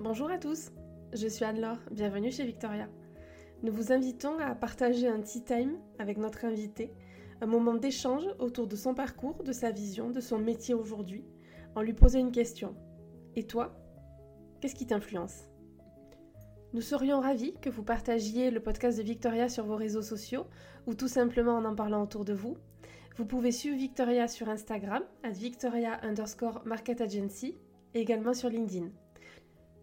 Bonjour à tous, je suis Anne-Laure, bienvenue chez Victoria. Nous vous invitons à partager un tea time avec notre invité, un moment d'échange autour de son parcours, de sa vision, de son métier aujourd'hui, en lui posant une question. Et toi Qu'est-ce qui t'influence? Nous serions ravis que vous partagiez le podcast de Victoria sur vos réseaux sociaux ou tout simplement en en parlant autour de vous. Vous pouvez suivre Victoria sur Instagram, at Victoria underscore Market Agency, et également sur LinkedIn.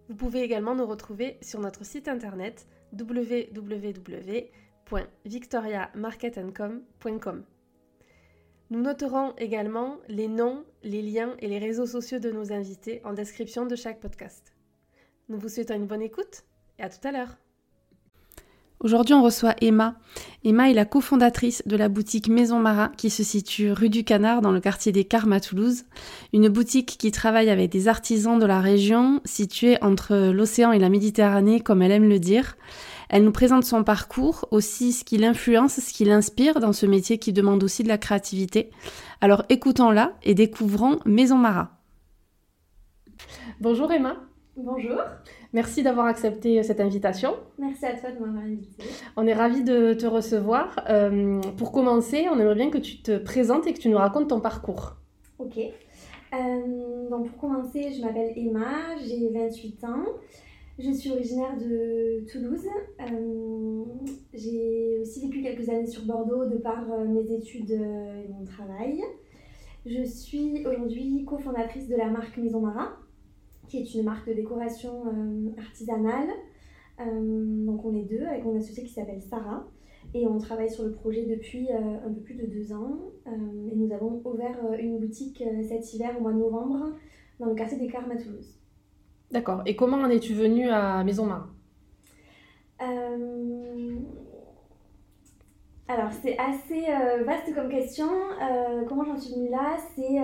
Vous pouvez également nous retrouver sur notre site internet www.victoriamarketandcom.com. Nous noterons également les noms, les liens et les réseaux sociaux de nos invités en description de chaque podcast. Nous vous souhaitons une bonne écoute et à tout à l'heure. Aujourd'hui, on reçoit Emma. Emma est la cofondatrice de la boutique Maison Marat qui se situe rue du Canard dans le quartier des Carmes à Toulouse. Une boutique qui travaille avec des artisans de la région située entre l'océan et la Méditerranée, comme elle aime le dire. Elle nous présente son parcours, aussi ce qui l'influence, ce qui l'inspire dans ce métier qui demande aussi de la créativité. Alors écoutons-la et découvrons Maison Marat. Bonjour Emma. Bonjour. Merci d'avoir accepté cette invitation. Merci à toi de m'avoir invité. On est ravis de te recevoir. Euh, pour commencer, on aimerait bien que tu te présentes et que tu nous racontes ton parcours. Ok. Euh, donc pour commencer, je m'appelle Emma, j'ai 28 ans. Je suis originaire de Toulouse. Euh, j'ai aussi vécu quelques années sur Bordeaux de par mes études et mon travail. Je suis aujourd'hui cofondatrice de la marque Maison Marat qui est une marque de décoration euh, artisanale. Euh, donc on est deux avec mon associé qui s'appelle Sarah et on travaille sur le projet depuis euh, un peu plus de deux ans. et nous avons ouvert une boutique cet hiver au mois de novembre dans le quartier des Carmes à Toulouse. D'accord. Et comment en es-tu venue à Maison Marin? Alors c'est assez vaste comme question. comment j'en suis venue là? C'est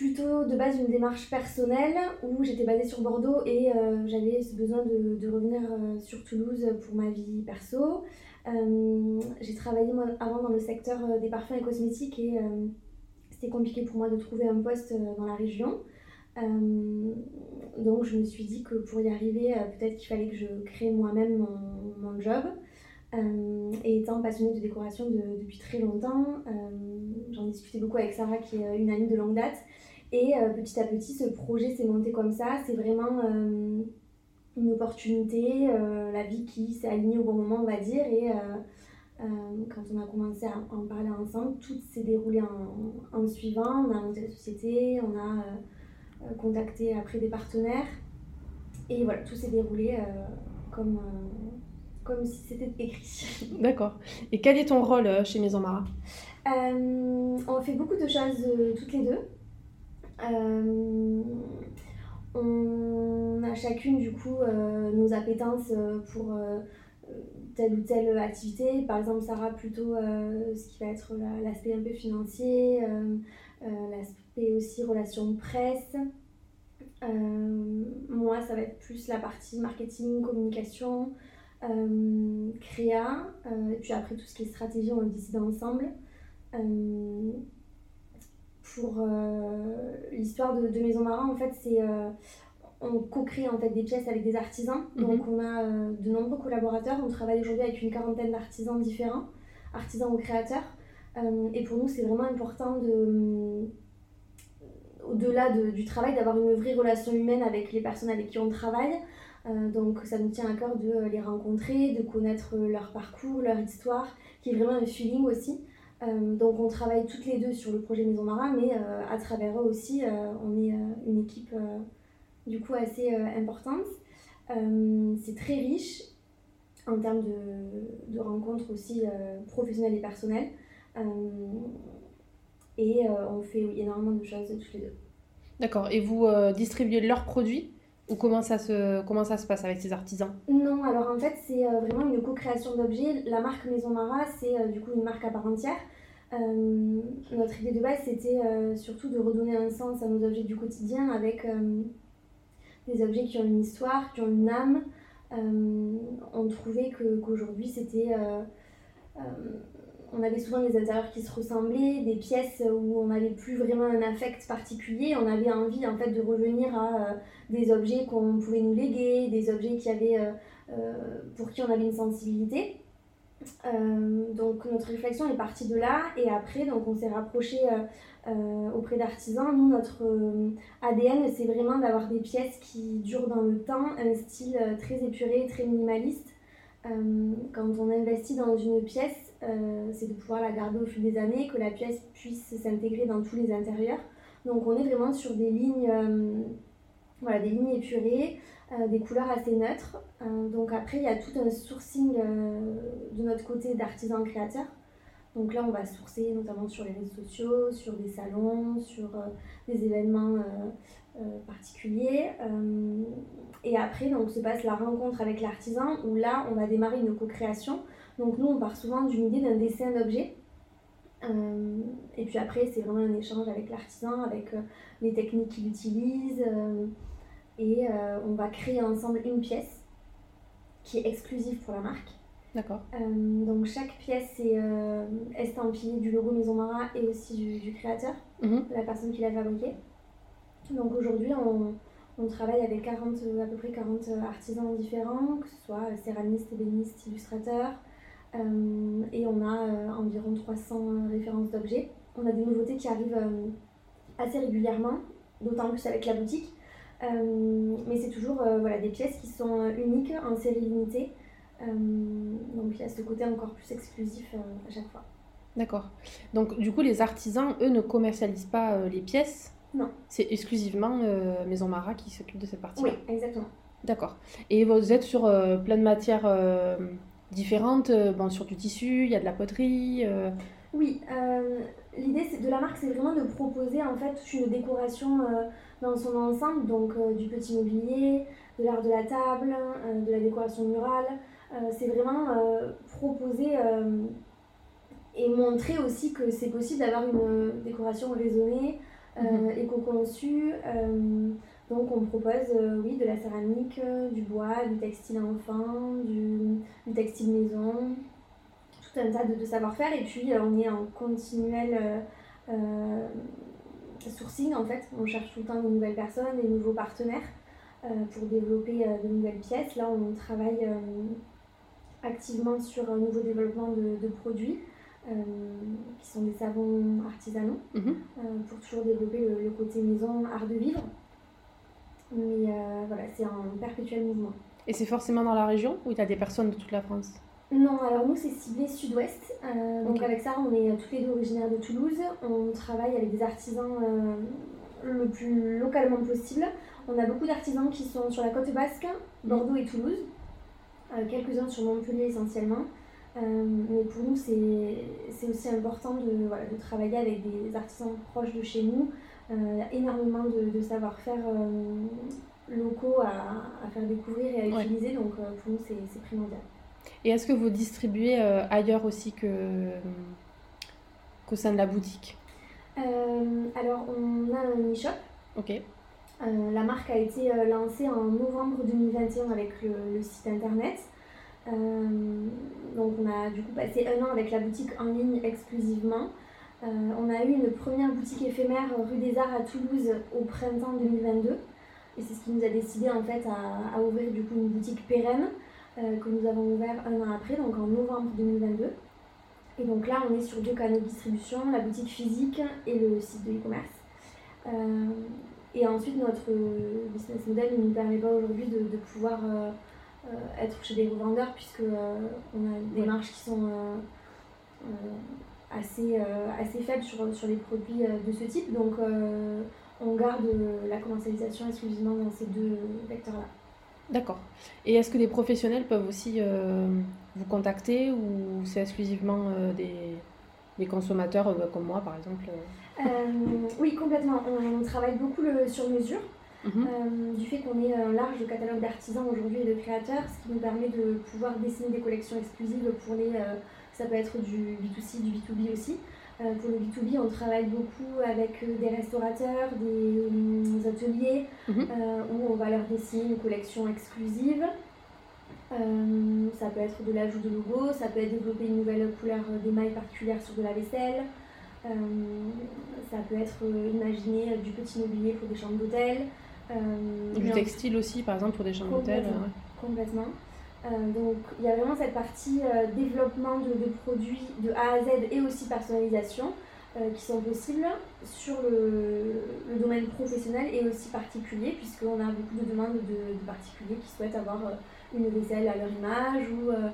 plutôt de base une démarche personnelle où j'étais basée sur Bordeaux et euh, j'avais ce besoin de, revenir euh, sur Toulouse pour ma vie perso. Euh, j'ai travaillé moi, avant dans le secteur des parfums et cosmétiques et c'était compliqué pour moi de trouver un poste dans la région. donc je me suis dit que pour y arriver, peut-être qu'il fallait que je crée moi-même mon, job. et étant passionnée de décoration depuis très longtemps, j'en discutais beaucoup avec Sarah qui est une amie de longue date. Et euh, petit à petit, ce projet s'est monté comme ça. C'est vraiment euh, une opportunité, euh, la vie qui s'est alignée au bon moment, on va dire. Et quand on a commencé à en parler ensemble, tout s'est déroulé en, en, suivant. On a monté la société, on a contacté après des partenaires. Et voilà, tout s'est déroulé comme, comme si c'était écrit. D'accord. Et quel est ton rôle chez Maison Mara On fait beaucoup de choses toutes les deux. Euh, on a chacune du coup euh, nos appétences euh, pour telle ou telle activité. Par exemple, Sarah plutôt ce qui va être l'aspect un peu financier, l'aspect aussi relation presse. moi, ça va être plus la partie marketing, communication, créa, et puis après tout ce qui est stratégie, on le décide ensemble pour euh, l'histoire de, Maison Marin, en fait, c'est euh, on co-crée en fait des pièces avec des artisans. Mhm. Donc on a euh, de nombreux collaborateurs. On travaille aujourd'hui avec une quarantaine d'artisans différents, artisans ou créateurs. et pour nous, c'est vraiment important de au-delà du travail, d'avoir une vraie relation humaine avec les personnes avec qui on travaille. donc ça nous tient à cœur de les rencontrer, de connaître leur parcours, leur histoire, qui est vraiment un feeling aussi. Euh, donc on travaille toutes les deux sur le projet Maison Marin, mais euh, à travers eux aussi, euh, on est une équipe du coup assez importante. c'est très riche en termes de, de rencontres aussi professionnelles et personnelles. et on fait énormément de choses toutes les deux. D'accord. Et vous distribuez leurs produits ou comment ça, se, comment ça se passe avec ces artisans? Non, alors en fait, c'est vraiment une co-création d'objets. La marque Maison Mara, c'est du coup une marque à part entière. Euh, notre idée de base, c'était euh, surtout de redonner un sens à nos objets du quotidien avec euh, des objets qui ont une histoire, qui ont une âme. on trouvait qu'aujourd'hui, c'était on avait souvent des intérieurs qui se ressemblaient, des pièces où on n'avait plus vraiment un affect particulier. On avait envie en fait de revenir à des objets qu'on pouvait nous léguer, des objets qui avaient, pour qui on avait une sensibilité. Donc notre réflexion est partie de là et après donc on s'est rapproché auprès d'artisans. Nous notre ADN c'est vraiment d'avoir des pièces qui durent dans le temps, un style très épuré, très minimaliste euh, quand on investit dans une pièce, euh, c'est de pouvoir la garder au fil des années, que la pièce puisse s'intégrer dans tous les intérieurs. Donc on est vraiment sur des lignes, euh, voilà, des lignes épurées, des couleurs assez neutres. donc après, il y a tout un sourcing de notre côté d'artisans créateurs. Donc là, on va sourcer notamment sur les réseaux sociaux, sur des salons, sur des événements particuliers. Et après, donc, se passe la rencontre avec l'artisan où là, on va démarrer une co-création. Donc, nous, on part souvent d'une idée d'un dessin d'objet. Euh, et puis après, c'est vraiment un échange avec l'artisan, avec euh, les techniques qu'il utilise. Euh, et on va créer ensemble une pièce qui est exclusive pour la marque. D'accord. donc, chaque pièce est estampillée du logo Maison Mara et aussi du, créateur, mhm. la personne qui l'a fabriquée. Donc, aujourd'hui, on on travaille avec 40, à peu près 40 artisans différents, que ce soit céramistes, ébénistes, illustrateurs. Euh, et on a euh, environ 300 références d'objets. On a des nouveautés qui arrivent euh, assez régulièrement, d'autant plus avec la boutique. Mais c'est toujours voilà, des pièces qui sont uniques, en série limitée. donc il y a ce côté encore plus exclusif à chaque fois. D'accord. Donc du coup, les artisans, eux, ne commercialisent pas les pièces? Non. C'est exclusivement euh, Maison Mara qui s'occupe de cette partie Oui, exactement. D'accord. Et vous êtes sur euh, plein de matières euh, différentes, bon, sur du tissu, il y a de la poterie Oui, l'idée de la marque, c'est vraiment de proposer en fait une décoration dans son ensemble, donc du petit mobilier, de l'art de la table, de la décoration murale. c'est vraiment proposer et montrer aussi que c'est possible d'avoir une décoration raisonnée, euh, éco-conçu. Euh, donc on propose euh, oui, de la céramique, du bois, du textile enfant, du, du textile maison, tout un tas de, savoir-faire. Et puis on est en continuel sourcing en fait. On cherche tout le temps de nouvelles personnes, des nouveaux partenaires pour développer de nouvelles pièces. Là on travaille activement sur un nouveau développement de, de produits. Euh, qui sont des savons artisanaux, mhm. euh, pour toujours développer le, côté maison, art de vivre. Mais euh, voilà, c'est un perpétuel mouvement. Et c'est forcément dans la région ou il y a des personnes de toute la France? Non, alors nous c'est ciblé sud-ouest. donc avec ça, on est tous les deux originaires de Toulouse. On travaille avec des artisans le plus localement possible. On a beaucoup d'artisans qui sont sur la côte basque, Bordeaux et Toulouse. Quelques-uns sur Montpellier essentiellement. Euh, mais pour nous, c'est aussi important de, voilà, de, travailler avec des artisans proches de chez nous. Euh, il y a énormément de, de savoir-faire euh, locaux à, à, faire découvrir et à utiliser, donc pour nous, c'est primordial. Et est-ce que vous distribuez ailleurs aussi que qu'au sein de la boutique? Alors, on a un e-shop. Ok. la marque a été lancée en novembre 2021 avec le site internet. Euh, donc on a du coup passé un an avec la boutique en ligne exclusivement. Euh, on a eu une première boutique éphémère rue des Arts à Toulouse au printemps 2022. Et c'est ce qui nous a décidé en fait à, ouvrir du coup une boutique pérenne euh, que nous avons ouvert un an après, donc en novembre 2022. Et donc là, on est sur deux canaux de distribution, la boutique physique et le site de e-commerce. et ensuite, notre business model ne nous permet pas aujourd'hui de, de, pouvoir euh, être chez des revendeurs puisque euh, on a des marges qui sont euh, assez, assez faibles sur, sur les produits de ce type. Donc on garde la commercialisation exclusivement dans ces deux vecteurs-là. D'accord. Et est-ce que des professionnels peuvent aussi vous contacter ou c'est exclusivement des, des, consommateurs comme moi par exemple Oui, complètement. On, travaille beaucoup le sur mesure. Mhm. Euh, du fait qu'on ait un large catalogue d'artisans aujourd'hui et de créateurs, ce qui nous permet de pouvoir dessiner des collections exclusives pour les. Euh, ça peut être du B2C, du B2B aussi. Euh, pour le B2B, on travaille beaucoup avec des restaurateurs, des, ateliers, mhm. où on va leur dessiner une collection exclusive. ça peut être de l'ajout de logo, ça peut être développer une nouvelle couleur d'émail particulière sur de la vaisselle. ça peut être imaginer du petit mobilier pour des chambres d'hôtel. du textile aussi, par exemple, pour des chambres d'hôtel. Complètement. Donc il y a vraiment cette partie développement de, produits de A à Z et aussi personnalisation. Euh, qui sont possibles sur le, domaine professionnel et aussi particulier, puisqu'on a beaucoup de demandes de, particuliers qui souhaitent avoir euh, une vaisselle à leur image ou euh,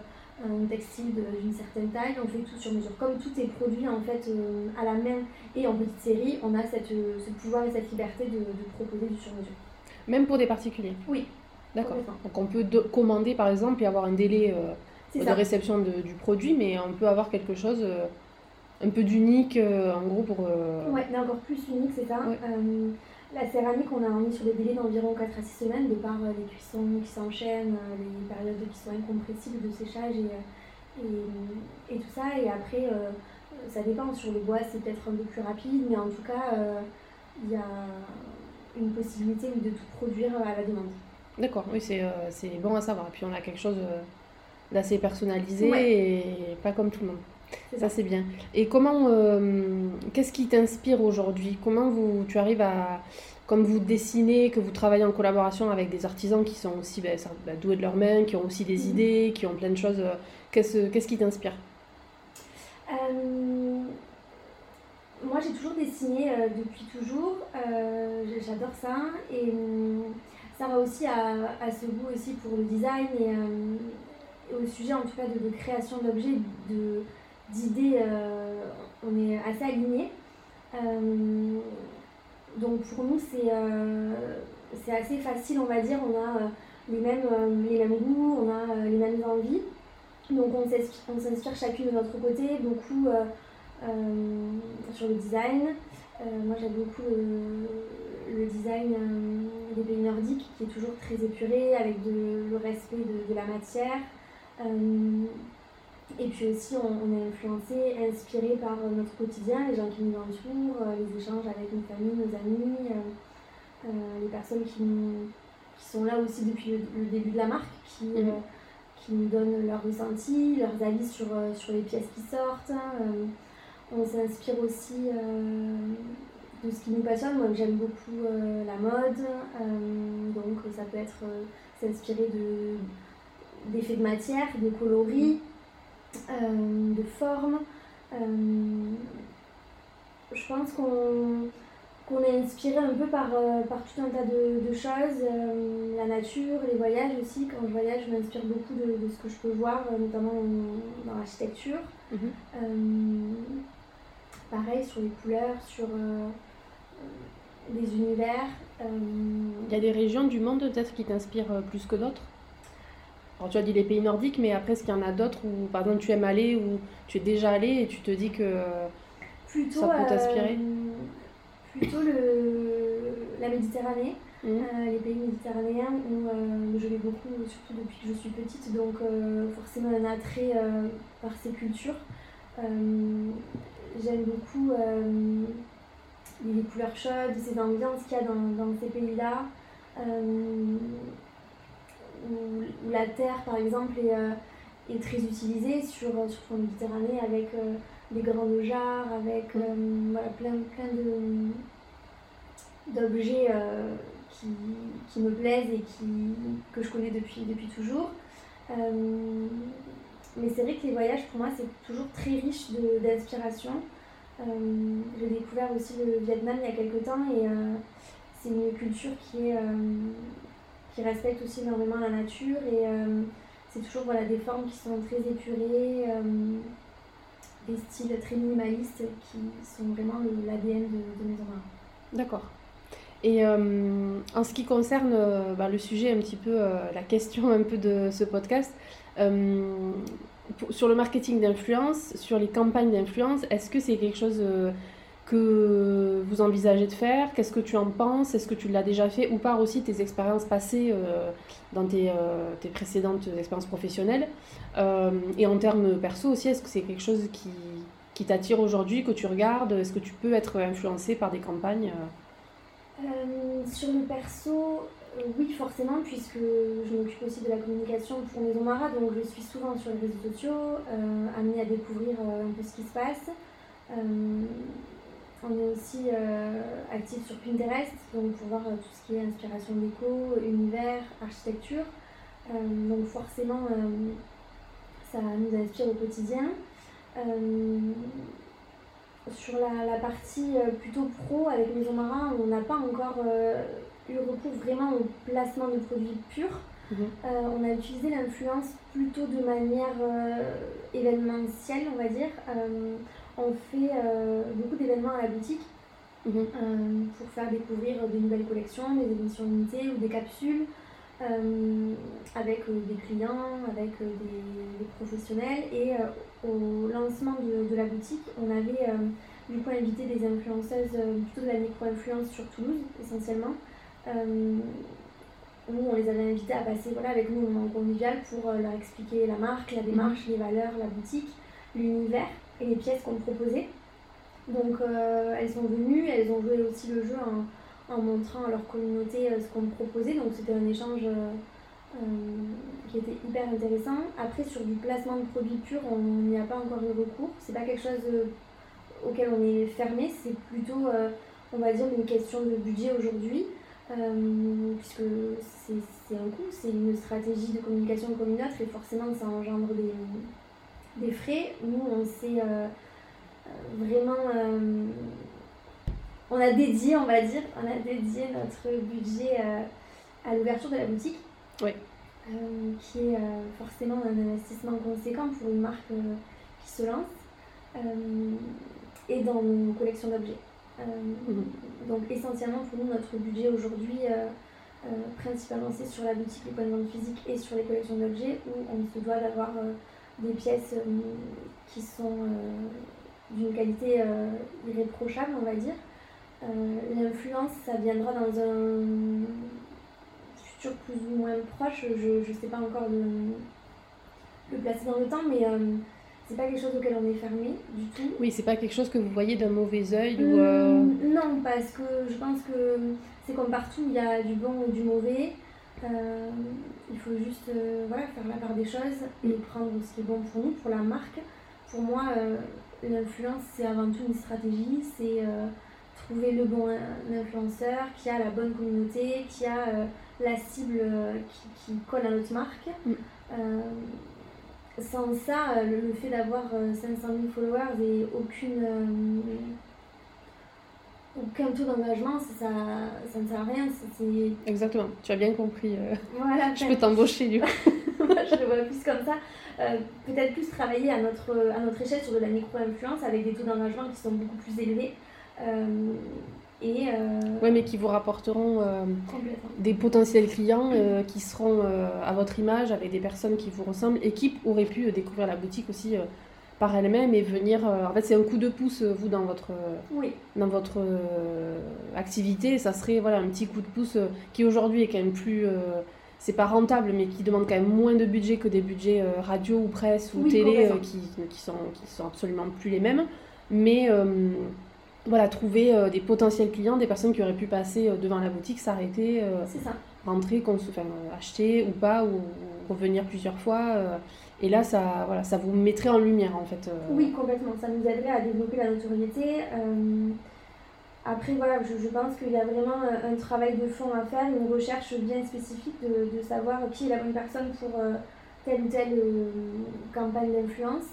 un textile d'une certaine taille. On fait tout sur mesure. Comme tout est produit en fait à la main et en petite série, on a cette, ce pouvoir et cette liberté de, proposer du sur mesure. Même pour des particuliers? Oui. D'accord. Donc on peut commander par exemple et avoir un délai de réception du produit, mais on peut avoir quelque chose un peu d'unique, euh, en gros, pour... Euh, ouais, mais encore plus unique, c'est ça. Euh, la céramie, on a mis sur des délais d'environ 4 à 6 semaines, de par les cuissons qui s'enchaînent, les périodes qui sont incompressibles de séchage et, et, et tout ça. Et après, ça dépend. Sur le bois, c'est peut-être un peu plus rapide, mais en tout cas, il y a une possibilité de tout produire à la demande. D'accord, oui, c'est bon à savoir. Et puis on a quelque chose d'assez personnalisé et pas comme tout le monde. Ça, c'est bien. Et comment, euh, qu'est-ce qui t'inspire aujourd'hui? Comment vous, tu arrives à, comme vous dessinez, que vous travaillez en collaboration avec des artisans qui sont aussi ben, ben, doués de leurs mains, qui ont aussi des mhm. idées, qui ont plein de choses, euh, qu'est-ce, qui t'inspire? Euh, Moi, j'ai toujours dessiné depuis toujours. j'adore ça. Et ça va aussi à, ce goût aussi pour le design et, au sujet en tout cas de, création d'objets, de d'idées, euh, on est assez alignés. Euh, donc pour nous, c'est euh, c'est assez facile, on va dire. On a les, mêmes, les mêmes goûts, on a les mêmes envies. Donc on s'inspire chacune de notre côté, beaucoup sur le design. moi j'aime beaucoup le, design des pays nordiques qui est toujours très épuré avec le respect de, de la matière. Et puis aussi, on, est influencé, inspiré par euh, notre quotidien, les gens qui nous entourent, euh, les échanges avec nos familles, nos amis, euh, les personnes qui, qui, sont là aussi depuis le, début de la marque, qui, mhm. qui nous donnent leurs ressentis, leurs avis sur, sur les pièces qui sortent. on s'inspire aussi de ce qui nous passionne. Moi, j'aime beaucoup la mode, donc ça peut être s'inspirer de, d'effets de matière, de coloris. Euh, de forme. Euh, je pense qu'on est inspiré un peu par, euh, par tout un tas de, choses, la nature, les voyages aussi. Quand je voyage, je m'inspire beaucoup de, ce que je peux voir, notamment dans l'architecture. Mhm. Pareil sur les couleurs, sur les univers. Il y a des régions du monde peut-être qui t'inspirent plus que d'autres? Alors tu as dit les pays nordiques, mais après, est-ce qu'il y en a d'autres où, par exemple, tu aimes aller, ou tu es déjà allé et tu te dis que plutôt, ça peut t'inspirer? euh, Plutôt le, la Méditerranée, mmh. euh, les pays méditerranéens où euh, je vais beaucoup, surtout depuis que je suis petite, donc forcément un attrait par ces cultures. J'aime beaucoup les couleurs chaudes, ces ambiances qu'il y a dans, dans ces pays-là où, la terre, par exemple, est, euh, est très utilisée sur, euh, sur en Méditerranée avec euh, des grandes jarres, avec voilà, plein, plein de d'objets qui, qui, me plaisent et qui, que je connais depuis, depuis toujours. Mais c'est vrai que les voyages, pour moi, c'est toujours très riche d'inspiration. J'ai découvert aussi le Vietnam il y a quelques temps et c'est une culture qui est, qui respecte aussi énormément la nature et euh, c'est toujours voilà, des formes qui sont très épurées, euh, des styles très minimalistes qui sont vraiment l'ADN de, de Maison D'accord. Et euh, en ce qui concerne bah, le sujet, un petit peu la question un peu de ce podcast, sur le marketing d'influence, sur les campagnes d'influence, est-ce que c'est quelque chose que vous envisagez de faire? Qu'est-ce que tu en penses? Est-ce que tu l'as déjà fait? Ou par aussi tes expériences passées euh, dans tes, euh, tes, précédentes expériences professionnelles? Euh, Et en termes perso aussi, est-ce que c'est quelque chose qui, qui t'attire aujourd'hui, que tu regardes? Est-ce que tu peux être influencé par des campagnes Sur le perso, oui, forcément, puisque je m'occupe aussi de la communication pour Maison Mara, donc je suis souvent sur les réseaux sociaux, amenée à découvrir un peu ce qui se passe. on est aussi actif sur Pinterest, donc pour voir tout ce qui est inspiration déco, univers, architecture. donc forcément, ça nous inspire au quotidien. sur la, partie plutôt pro avec Maison Marin, on n'a pas encore eu recours vraiment au placement de produits purs. Mhm. Euh, on a utilisé l'influence plutôt de manière euh, événementielle, on va dire. Euh, on fait beaucoup d'événements à la boutique mhm. pour faire découvrir des nouvelles collections, des émissions limitées ou des capsules avec des clients, avec des, professionnels. Et au lancement de, de, la boutique, on avait du coup invité des influenceuses plutôt de la micro-influence sur Toulouse essentiellement. Euh, nous, on les avait invités à passer voilà, avec nous au moment convivial pour euh, leur expliquer la marque, la démarche, les valeurs, la boutique, l'univers et les pièces qu'on proposait. Donc euh, elles sont venues, elles ont joué aussi le jeu en, en montrant à leur communauté ce qu'on proposait. Donc c'était un échange qui était hyper intéressant. Après sur du placement de produits purs, on n'y a pas encore eu recours. C'est pas quelque chose auquel on est fermé, c'est plutôt on va dire une question de budget aujourd'hui. Euh, puisque c'est un coût, c'est une stratégie de communication comme une autre et forcément ça engendre des, des frais. Nous, on s'est euh, euh, vraiment. on a dédié, on va dire, on a dédié notre budget à l'ouverture de la boutique. Oui. qui est forcément un investissement conséquent pour une marque qui se lance. et dans nos collections d'objets. Euh. Donc essentiellement pour nous, notre budget aujourd'hui, euh, euh, principalement c'est sur la boutique, les de vente physiques et sur les collections d'objets où on se doit d'avoir des pièces qui sont d'une qualité irréprochable, on va dire. L'influence, ça viendra dans un futur plus ou moins proche. Je ne sais pas encore le, le, placer dans le temps, mais c'est pas quelque chose auquel on est fermé du tout. Oui, c'est pas quelque chose que vous voyez d'un mauvais œil ou. Euh, non, parce que je pense que c'est comme partout, il y a du bon et du mauvais. Euh, il faut juste euh, voilà, faire la part des choses et prendre ce qui est bon pour nous, pour la marque. Pour moi, l'influence, c'est avant tout une stratégie, c'est trouver le bon influenceur qui a la bonne communauté, qui a la cible qui, qui, colle à notre marque. Mm sans ça, euh, le, fait d'avoir 500 euh, 000 followers et aucune, euh, aucun taux d'engagement, ça, ça ne sert à rien. Exactement, tu as bien compris. Voilà, je peux t'embaucher du coup. je le vois plus comme ça. Peut-être plus travailler à notre, à notre échelle sur de la micro-influence avec des taux d'engagement qui sont beaucoup plus élevés. Et euh, Oui, mais qui vous rapporteront euh, des potentiels clients euh, qui seront à votre image, avec des personnes qui vous ressemblent et qui auraient pu découvrir la boutique aussi par elles-mêmes et venir. en fait, c'est un coup de pouce, vous, dans votre, dans votre activité. Ça serait voilà, un petit coup de pouce qui aujourd'hui est quand même plus. c'est pas rentable, mais qui demande quand même moins de budget que des budgets radio ou presse ou télé qui, qui, sont, qui sont absolument plus les mêmes. Mais voilà, trouver euh, des potentiels clients, des personnes qui auraient pu passer euh, devant la boutique, s'arrêter, euh, rentrer, enfin, acheter ou pas, ou, revenir plusieurs fois. et là, ça, voilà, ça vous mettrait en lumière en fait. Oui, complètement. Ça nous aiderait à développer la notoriété. Après, voilà, je, pense qu'il y a vraiment un, travail de fond à faire, une recherche bien spécifique de, de savoir qui est la bonne personne pour telle ou telle campagne d'influence.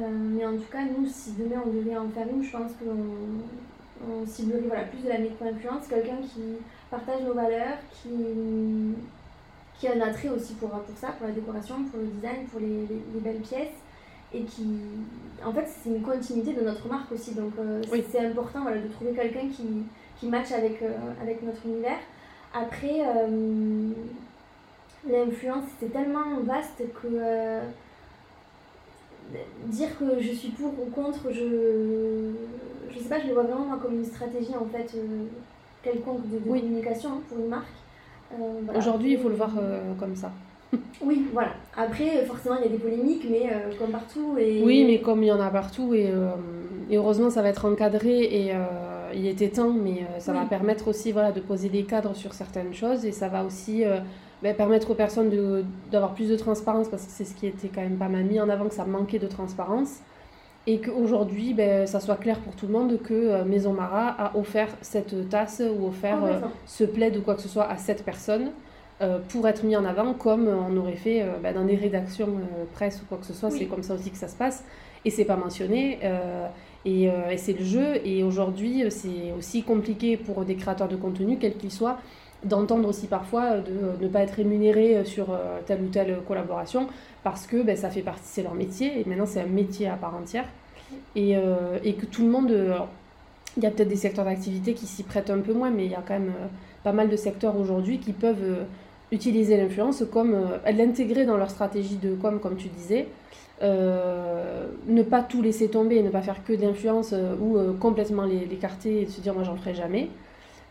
Euh, mais en tout cas, nous, si demain on devait en faire une, je pense qu'on on ciblerait voilà, plus de la micro-influence, quelqu'un qui partage nos valeurs, qui, qui a un attrait aussi pour, pour ça, pour la décoration, pour le design, pour les, les, belles pièces. Et qui, en fait, c'est une continuité de notre marque aussi. Donc, euh, c'est important voilà, de trouver quelqu'un qui, qui matche avec, euh, avec notre univers. Après, l'influence, c'est tellement vaste que dire que je suis pour ou contre, je je sais pas, je le vois vraiment comme une stratégie en fait euh, quelconque de, communication hein, pour une marque. Euh, Aujourd'hui, il faut le voir euh, comme ça. oui, voilà. Après, forcément, il y a des polémiques, mais comme partout. Et... Oui, mais comme il y en a partout, et, et, heureusement, ça va être encadré et il était temps, mais ça va permettre aussi voilà, de poser des cadres sur certaines choses et ça va aussi ben, permettre aux personnes d'avoir plus de transparence parce que c'est ce qui était quand même pas mal mis en avant, que ça manquait de transparence et qu'aujourd'hui, ben, ça soit clair pour tout le monde que euh, Maison Mara a offert cette tasse ou offert euh, ce plaid ou quoi que ce soit à cette personne euh, pour être mis en avant comme on aurait fait ben, dans des rédactions presse ou quoi que ce soit. C'est comme ça aussi que ça se passe et c'est pas mentionné. et, et c'est le jeu. Et aujourd'hui, c'est aussi compliqué pour des créateurs de contenu, quels qu'ils soient, d'entendre aussi parfois de ne pas être rémunéré sur telle ou telle collaboration parce que ben, ça fait partie, c'est leur métier, et maintenant c'est un métier à part entière. Et, euh, et que tout le monde, euh, il y a peut-être des secteurs d'activité qui s'y prêtent un peu moins, mais il y a quand même euh, pas mal de secteurs aujourd'hui qui peuvent utiliser l'influence comme l'intégrer dans leur stratégie de com, comme tu disais. ne pas tout laisser tomber, ne pas faire que d'influence ou complètement l'écarter et se dire moi j'en ferai jamais,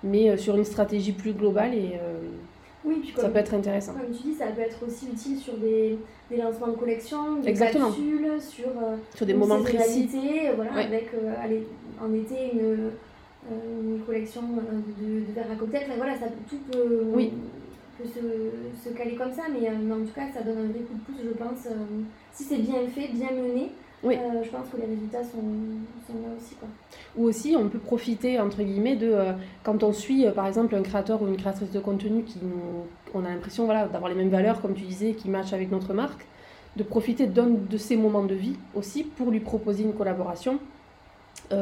mais sur une stratégie plus globale et oui, puis ça peut être intéressant. Comme tu dis, ça peut être aussi utile sur des, des lancements de collection, des Exactement. capsules, sur, euh, sur des moments précis. Voilà, avec euh, allez, en été une, euh, une collection de, de verres à cocktail. Enfin, voilà, ça, tout peut, oui. peut se, se, caler comme ça, mais, mais, en tout cas, ça donne un vrai coup de pouce, je pense. si c'est bien fait, bien mené, oui. Euh, je pense que les résultats sont, là aussi. Quoi. Ou aussi, on peut profiter, entre guillemets, de euh, quand on suit, euh, par exemple, un créateur ou une créatrice de contenu qui nous, on a l'impression voilà, d'avoir les mêmes valeurs, comme tu disais, qui matchent avec notre marque, de profiter d'un de ces moments de vie aussi pour lui proposer une collaboration.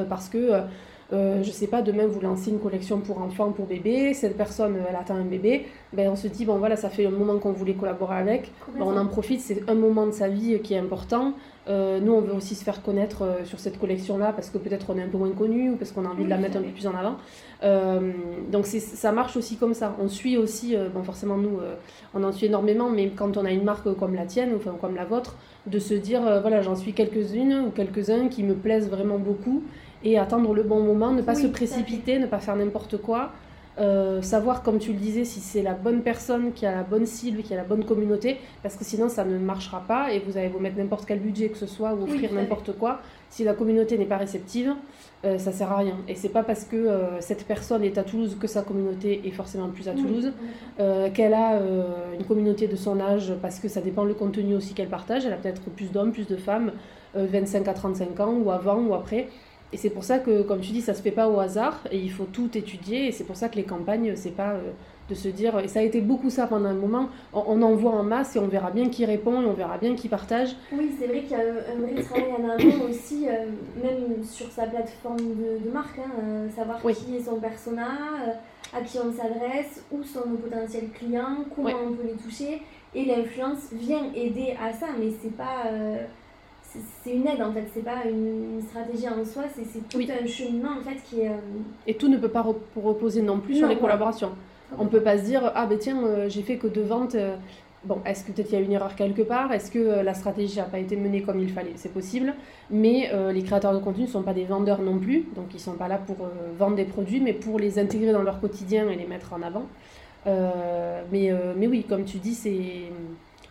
parce que euh, je sais pas, demain vous lancez une collection pour enfants, pour bébés, cette personne elle attend un bébé, ben on se dit bon voilà ça fait un moment qu'on voulait collaborer avec, ben, on en profite, c'est un moment de sa vie qui est important. Euh, nous on veut aussi se faire connaître euh, sur cette collection là parce que peut-être on est un peu moins connu ou parce qu'on a envie de la mettre un peu plus en avant. donc ça marche aussi comme ça. On suit aussi, bon forcément nous on en suit énormément, mais quand on a une marque comme la tienne, enfin comme la vôtre, de se dire voilà j'en suis quelques-unes ou quelques-uns qui me plaisent vraiment beaucoup et attendre le bon moment, ne pas se précipiter, ne pas faire n'importe quoi. Euh, savoir, comme tu le disais, si c'est la bonne personne qui a la bonne cible, qui a la bonne communauté, parce que sinon ça ne marchera pas et vous allez vous mettre n'importe quel budget que ce soit ou offrir n'importe quoi. Si la communauté n'est pas réceptive, euh, ça sert à rien. Et c'est pas parce que euh, cette personne est à Toulouse que sa communauté est forcément plus à Toulouse, qu'elle a une communauté de son âge, parce que ça dépend le contenu aussi qu'elle partage. Elle a peut-être plus d'hommes, plus de femmes, 25 à 35 ans, ou avant, ou après. Et c'est pour ça que, comme tu dis, ça se fait pas au hasard et il faut tout étudier. Et c'est pour ça que les campagnes, c'est pas euh, de se dire. Et ça a été beaucoup ça pendant un moment. On, envoie en masse et on verra bien qui répond et on verra bien qui partage. Oui, c'est vrai qu'il y a un vrai travail en amont aussi, euh, même sur sa plateforme de, marque, hein, euh, savoir qui est son persona, à qui on s'adresse, où sont nos potentiels clients, comment on peut les toucher. Et l'influence vient aider à ça, mais c'est pas c'est une aide en fait, c'est pas une, stratégie en soi, c'est tout un cheminement en fait qui est. Euh, Et tout ne peut pas reposer non plus sur les collaborations. On peut pas se dire ah ben tiens euh, j'ai fait que deux ventes. Euh, bon, est-ce que peut-être il y a une erreur quelque part? Est-ce que la stratégie n'a pas été menée comme il fallait? C'est possible. Mais les créateurs de contenu ne sont pas des vendeurs non plus, donc ils sont pas là pour vendre des produits, mais pour les intégrer dans leur quotidien et les mettre en avant. mais, mais oui, comme tu dis, c'est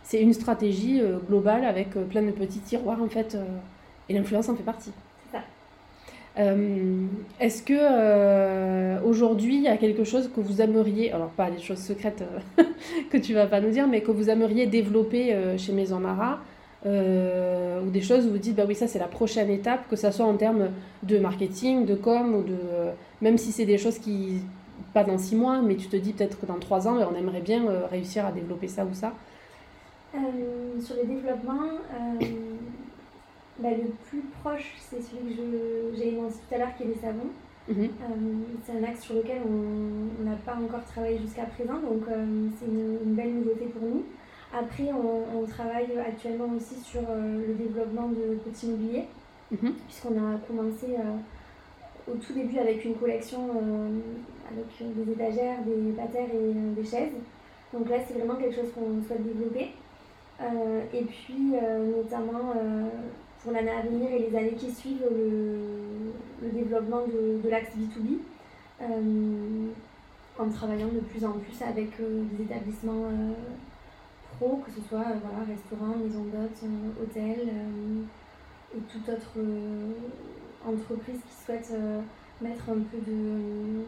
c'est une stratégie euh, globale avec euh, plein de petits tiroirs en fait, euh, et l'influence en fait partie. C'est ça. Est-ce que aujourd'hui il y a quelque chose que vous aimeriez, alors pas des choses secrètes que tu vas pas nous dire, mais que vous aimeriez développer chez Maison Mara ou des choses où vous dites bah oui ça c'est la prochaine étape, que ça soit en termes de marketing, de com ou de même si c'est des choses qui pas dans six mois, mais tu te dis peut-être que dans trois ans on aimerait bien réussir à développer ça ou ça. Euh, sur les développements, euh, bah, le plus proche, c'est celui que j'ai énoncé tout à l'heure, qui est les savons. Mhm. Euh, c'est un axe sur lequel on n'a pas encore travaillé jusqu'à présent, donc c'est une, belle nouveauté pour nous. Après, on, travaille actuellement aussi sur le développement de petits mobiliers, mhm. puisqu'on a commencé au tout début avec une collection avec des étagères, des patères et des chaises. Donc là, c'est vraiment quelque chose qu'on souhaite développer. Euh, et puis, euh, notamment euh, pour l'année à venir et les années qui suivent, le, développement de, l'axe B2B en travaillant de plus en plus avec des établissements pro, que ce soit voilà, restaurants, maison d'hôtes, hôtels et toute autre entreprise qui souhaite mettre un peu de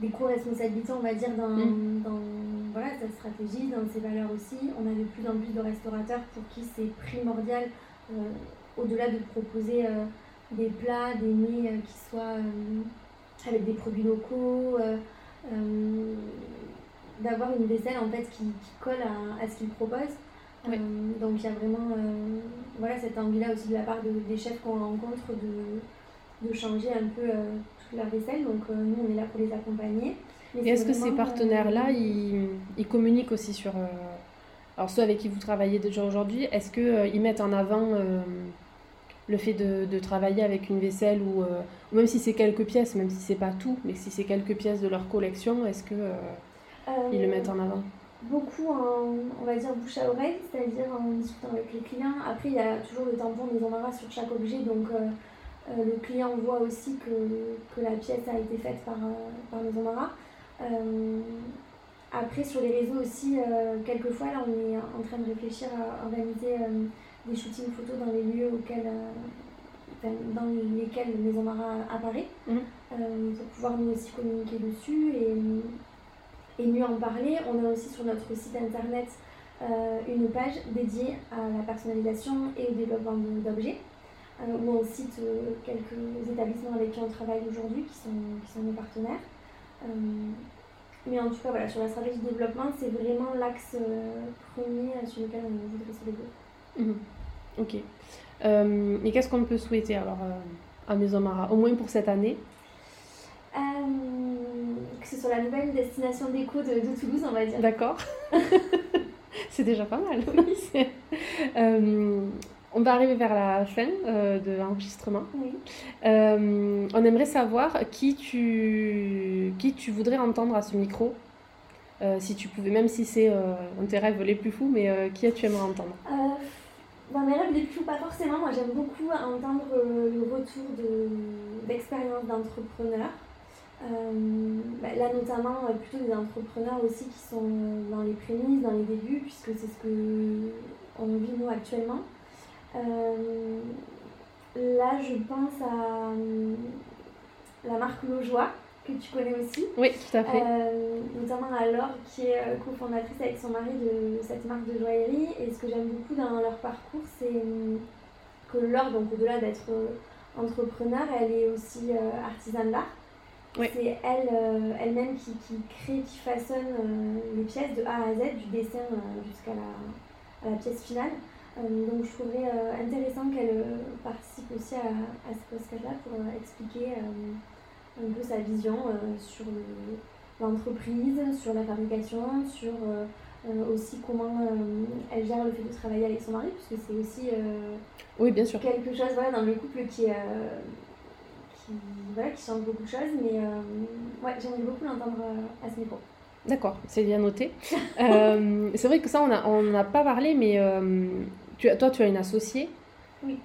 des co-responsabilités, on va dire, dans, mm. dans voilà, sa stratégie, dans ses valeurs aussi. On a de plus en plus de restaurateurs pour qui c'est primordial, euh, au-delà de proposer euh, des plats, des mets euh, qui soient avec des produits locaux, d'avoir une vaisselle en fait qui, qui colle à, à ce qu'ils proposent. donc il y a vraiment voilà, cette envie-là aussi de la part de, des chefs qu'on rencontre de, de changer un peu la vaisselle, donc euh, nous on est là pour les accompagner. Est-ce que ces partenaires-là, euh, ils, ils, communiquent aussi sur... Euh, alors ceux avec qui vous travaillez déjà aujourd'hui, est-ce qu'ils ils mettent en avant le fait de, de, travailler avec une vaisselle ou, même si c'est quelques pièces, même si c'est pas tout, mais si c'est quelques pièces de leur collection, est-ce que ils le mettent en avant? Beaucoup en, on va dire, bouche à oreille, c'est-à-dire en discutant avec les clients. Après, il y a toujours le tampon des embarras sur chaque objet, donc le client voit aussi que, que, la pièce a été faite par, euh, par Maison Mara. Euh, après, sur les réseaux aussi, quelquefois, là, on est en train de réfléchir à organiser des shootings photos dans les lieux auxquels, dans lesquels Maison Mara apparaît, mhm. pour pouvoir nous aussi communiquer dessus et, et, mieux en parler. On a aussi sur notre site internet une page dédiée à la personnalisation et au développement d'objets. Euh, où on cite euh, quelques établissements avec qui on travaille aujourd'hui, qui sont, qui sont nos partenaires. Euh, mais en tout cas, voilà, sur la stratégie de développement, c'est vraiment l'axe premier sur lequel on voudrait se développer. Mhm. Ok. et qu'est-ce qu'on peut souhaiter alors à Maison Mara, au moins pour cette année? Que ce soit la nouvelle destination d'éco de, de, Toulouse, on va dire. D'accord. c'est déjà pas mal. On va arriver vers la fin euh, de l'enregistrement. Euh, on aimerait savoir qui tu, qui tu voudrais entendre à ce micro. Euh, si tu pouvais, même si c'est un tes rêves les plus fous, mais qui tu aimerais entendre? Dans mes rêves les plus fous, pas forcément. Moi, j'aime beaucoup entendre le retour d'expérience d'entrepreneurs. Bah, là, notamment, plutôt des entrepreneurs aussi qui sont dans les prémices, dans les débuts, puisque c'est ce que on vit nous actuellement. Euh, là, je pense à euh, la marque Lojoie, que tu connais aussi. Oui, tout à fait. Euh, notamment à Laure, qui est cofondatrice avec son mari de cette marque de joaillerie. Et ce que j'aime beaucoup dans leur parcours, c'est que Laure, donc au-delà d'être entrepreneur, elle est aussi artisane d'art. C'est elle, elle-même qui, qui, crée, qui façonne les pièces de A à Z, du dessin jusqu'à la, la, pièce finale. Euh, donc je trouverais euh, intéressant qu'elle euh, participe aussi à, à ce podcast-là pour expliquer un peu sa vision sur l'entreprise, sur la fabrication, sur aussi comment elle gère le fait de travailler avec son mari, puisque c'est aussi oui, bien sûr. quelque chose voilà, dans le couple qui, qui, voilà, qui change beaucoup de choses. Mais ouais, j'aimerais beaucoup l'entendre à ce micro. D'accord, c'est bien noté. c'est vrai que ça, on n'a on a pas parlé, mais toi, tu as une associée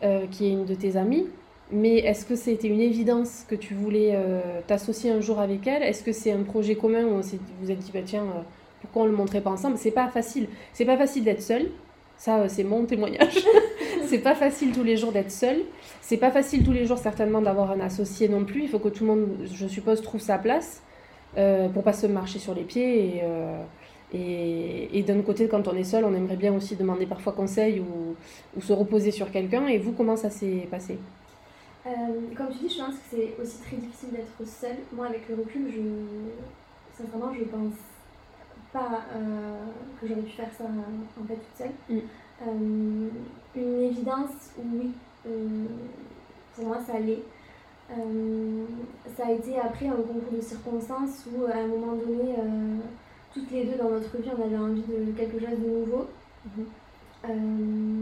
euh, qui est une de tes amies. Mais est-ce que c'était une évidence que tu voulais euh, t'associer un jour avec elle? Est-ce que c'est un projet commun où vous vous êtes dit, bah, tiens, euh, pourquoi on ne le montrait pas ensemble? C'est pas facile. C'est pas facile d'être seul. Ça, c'est mon témoignage. c'est pas facile tous les jours d'être seul. C'est pas facile tous les jours, certainement, d'avoir un associé non plus. Il faut que tout le monde, je suppose, trouve sa place pour pas se marcher sur les pieds. Et, et, d'un côté, quand on est seul, on aimerait bien aussi demander parfois conseil ou, ou se reposer sur quelqu'un. Et vous, comment ça s'est passé? Euh, Comme tu dis, je pense que c'est aussi très difficile d'être seul. Moi, avec le recul, je, sincèrement, je pense pas euh, que j'aurais pu faire ça en fait toute seule. Mm. Euh, une évidence, oui, pour moi, ça allait. ça a été après un concours de circonstances où, à un moment donné, toutes les deux dans notre vie, on avait envie de quelque chose de nouveau. Euh,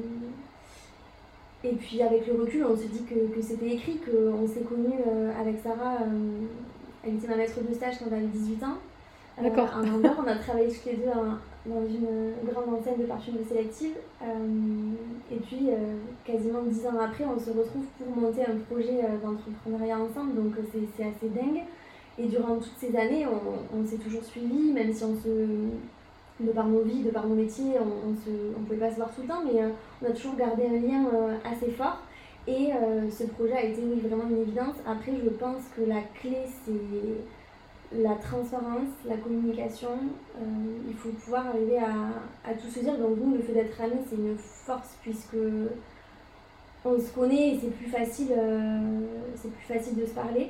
et puis avec le recul, on se dit que, que c'était écrit, qu'on s'est connus euh, avec Sarah. Euh, elle était ma maître de stage quand j'avais 18 ans. D'accord. Andorre, on a travaillé toutes les deux dans une grande enseigne de parfumerie sélective. et puis, quasiment 10 ans après, on se retrouve pour monter un projet d'entrepreneuriat ensemble. Donc c'est assez dingue. Et durant toutes ces années, on, s'est toujours suivis, même si on se, de par nos vies, de par nos métiers, on ne pouvait pas se voir tout le temps, mais euh, on a toujours gardé un lien euh, assez fort. Et ce projet a été vraiment une évidence. Après, je pense que la clé, c'est la transparence, la communication. il faut pouvoir arriver à, à, tout se dire. Donc, nous, le fait d'être amis, c'est une force puisque on se connaît et c'est plus c'est plus facile de se parler.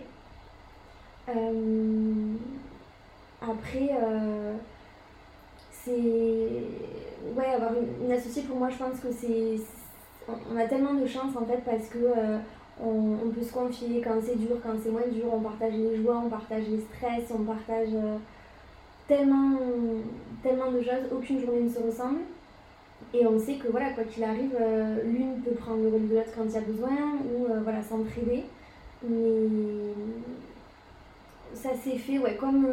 Après, c'est ouais avoir une, associée pour moi je pense que c'est on a tellement de chance en fait parce que euh, on, peut se confier quand c'est dur quand c'est moins dur. On partage les joies on partage les stress on partage euh, tellement tellement de choses. Aucune journée ne se ressemble. Et on sait que voilà quoi qu'il arrive euh, l'une peut prendre le rôle de l'autre quand il y a besoin ou voilà s'entraider. Mais ça s'est fait ouais comme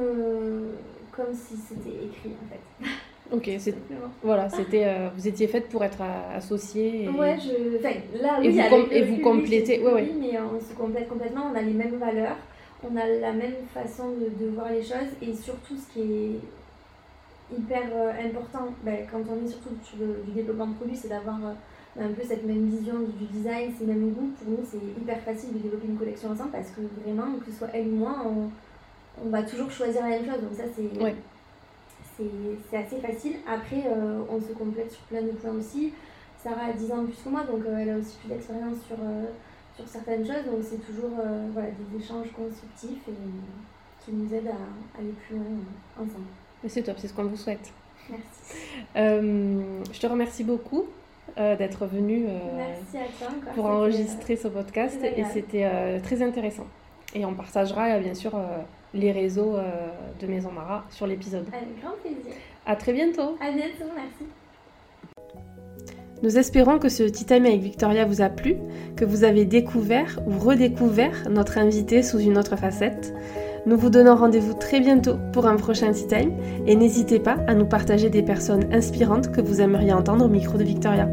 comme si c'était écrit en fait. Ok, c'est voilà, c'était euh, vous étiez faite pour être associée. Et... Ouais, je, enfin, là, et vous, et vous complétez, ouais, ouais. mais on se complète complètement. On a les mêmes valeurs, on a la même façon de, de voir les choses et surtout ce qui est hyper euh, important ben, quand on est surtout sur le, du développement de produits, c'est d'avoir euh, un peu cette même vision du design, ces mêmes goûts. Pour nous, c'est hyper facile de développer une collection ensemble parce que vraiment, que ce soit elle ou moi, on, on va toujours choisir la même chose. Donc ça, c'est ouais. c'est assez facile. Après, euh, on se complète sur plein de points aussi. Sarah a 10 ans plus que moi, donc euh, elle a aussi plus d'expérience sur, euh, sur certaines choses. Donc c'est toujours voilà, des échanges constructifs et qui nous aident à aller plus loin ensemble. C'est top, c'est ce qu'on vous souhaite. Merci. je te remercie beaucoup d'être venue pour enregistrer ce podcast et c'était très intéressant. Et on partagera bien sûr les réseaux euh, de Maison Mara sur l'épisode. Avec grand plaisir. À très bientôt. À bientôt, merci. Nous espérons que ce petit time avec Victoria vous a plu, que vous avez découvert ou redécouvert notre invité sous une autre facette. Nous vous donnons rendez-vous très bientôt pour un prochain Tea Time et n'hésitez pas à nous partager des personnes inspirantes que vous aimeriez entendre au micro de Victoria.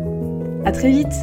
À très vite